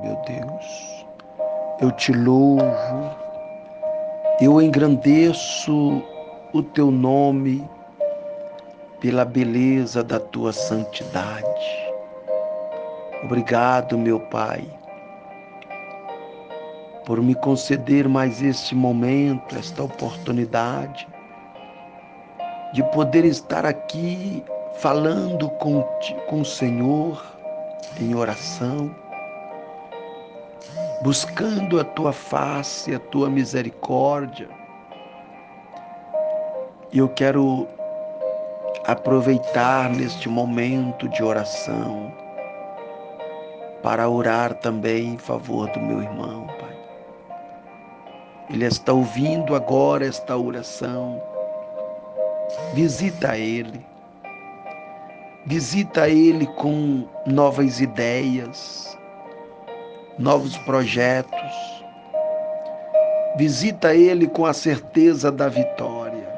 meu Deus. Eu te louvo, eu engrandeço o teu nome pela beleza da tua santidade. Obrigado, meu Pai, por me conceder mais este momento, esta oportunidade de poder estar aqui falando com, com o Senhor em oração, buscando a tua face, a tua misericórdia. E eu quero aproveitar neste momento de oração para orar também em favor do meu irmão, Pai. Ele está ouvindo agora esta oração. Visita ele. Visita ele com novas ideias, novos projetos. Visita ele com a certeza da vitória.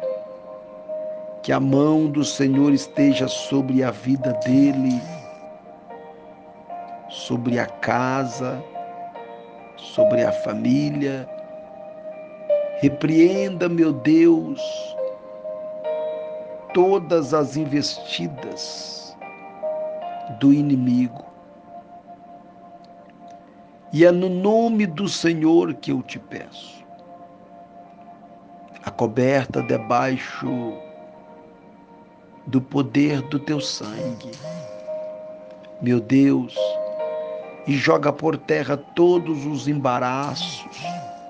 Que a mão do Senhor esteja sobre a vida dele, sobre a casa, sobre a família. Repreenda, meu Deus, todas as investidas do inimigo. E é no nome do Senhor que eu te peço. A coberta debaixo do poder do teu sangue. Meu Deus, e joga por terra todos os embaraços,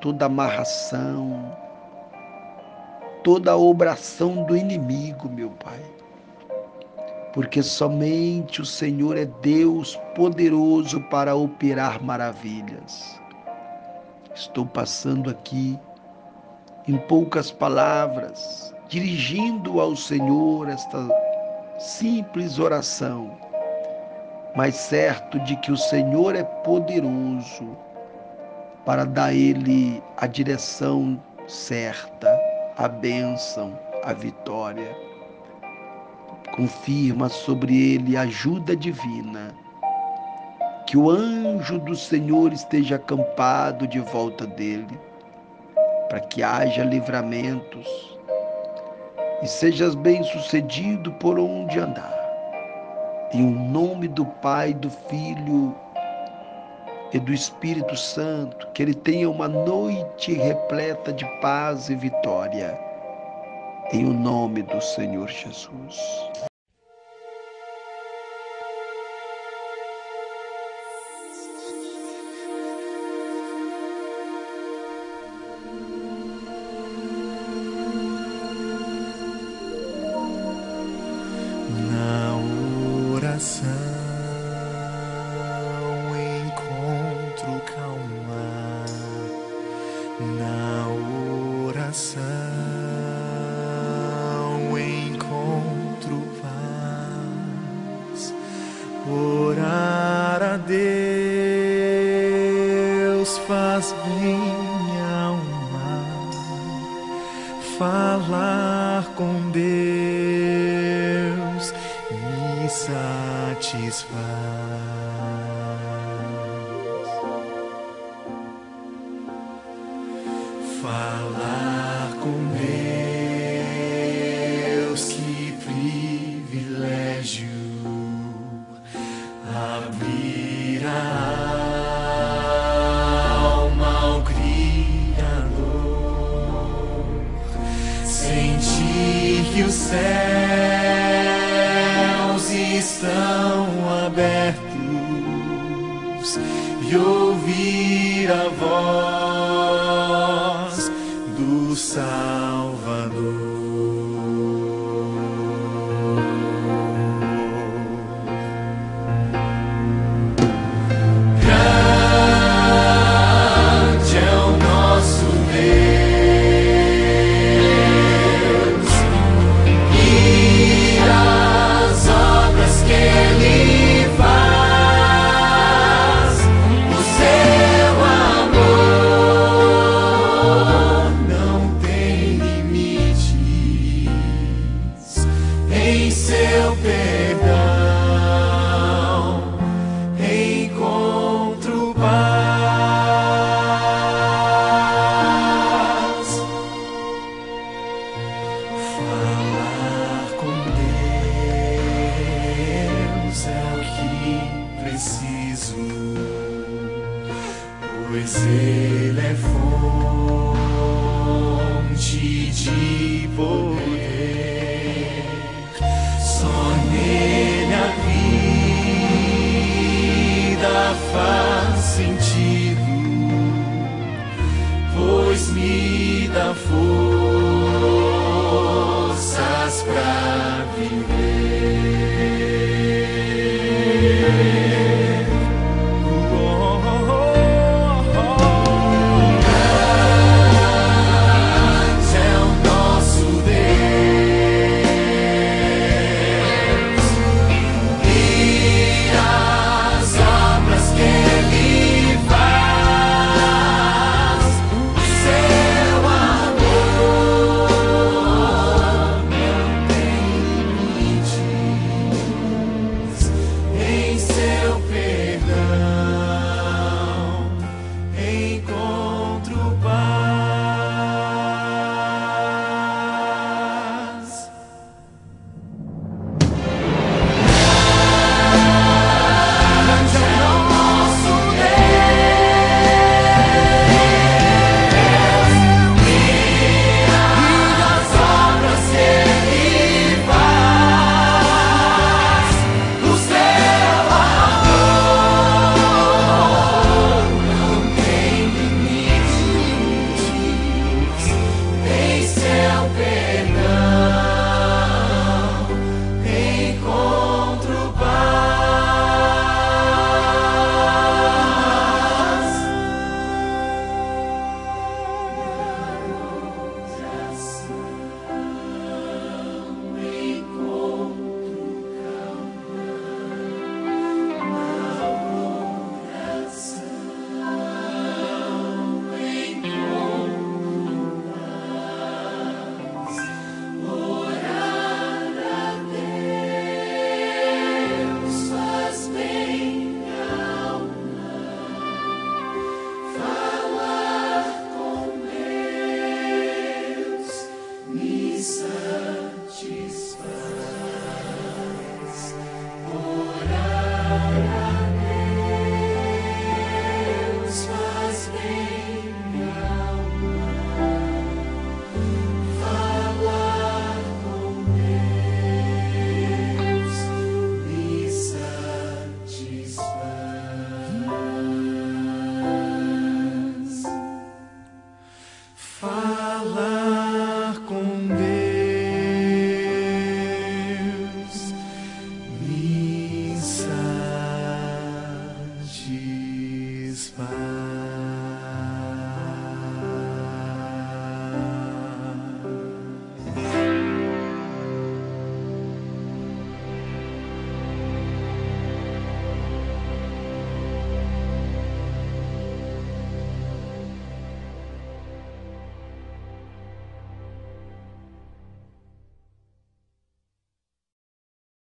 toda amarração, toda obração do inimigo, meu Pai. Porque somente o Senhor é Deus poderoso para operar maravilhas. Estou passando aqui, em poucas palavras, dirigindo ao Senhor esta simples oração, mas certo de que o Senhor é poderoso para dar Ele a direção certa a bênção, a vitória. Confirma sobre ele a ajuda divina. Que o anjo do Senhor esteja acampado de volta dele, para que haja livramentos e sejas bem-sucedido por onde andar. Em nome do Pai, do Filho e do Espírito Santo, que ele tenha uma noite repleta de paz e vitória. Em o nome do Senhor Jesus. Faz bem alma, falar com Deus me satisfaz. Falar com Deus, que os céus estão abertos e ouvir a voz do Salvador. Me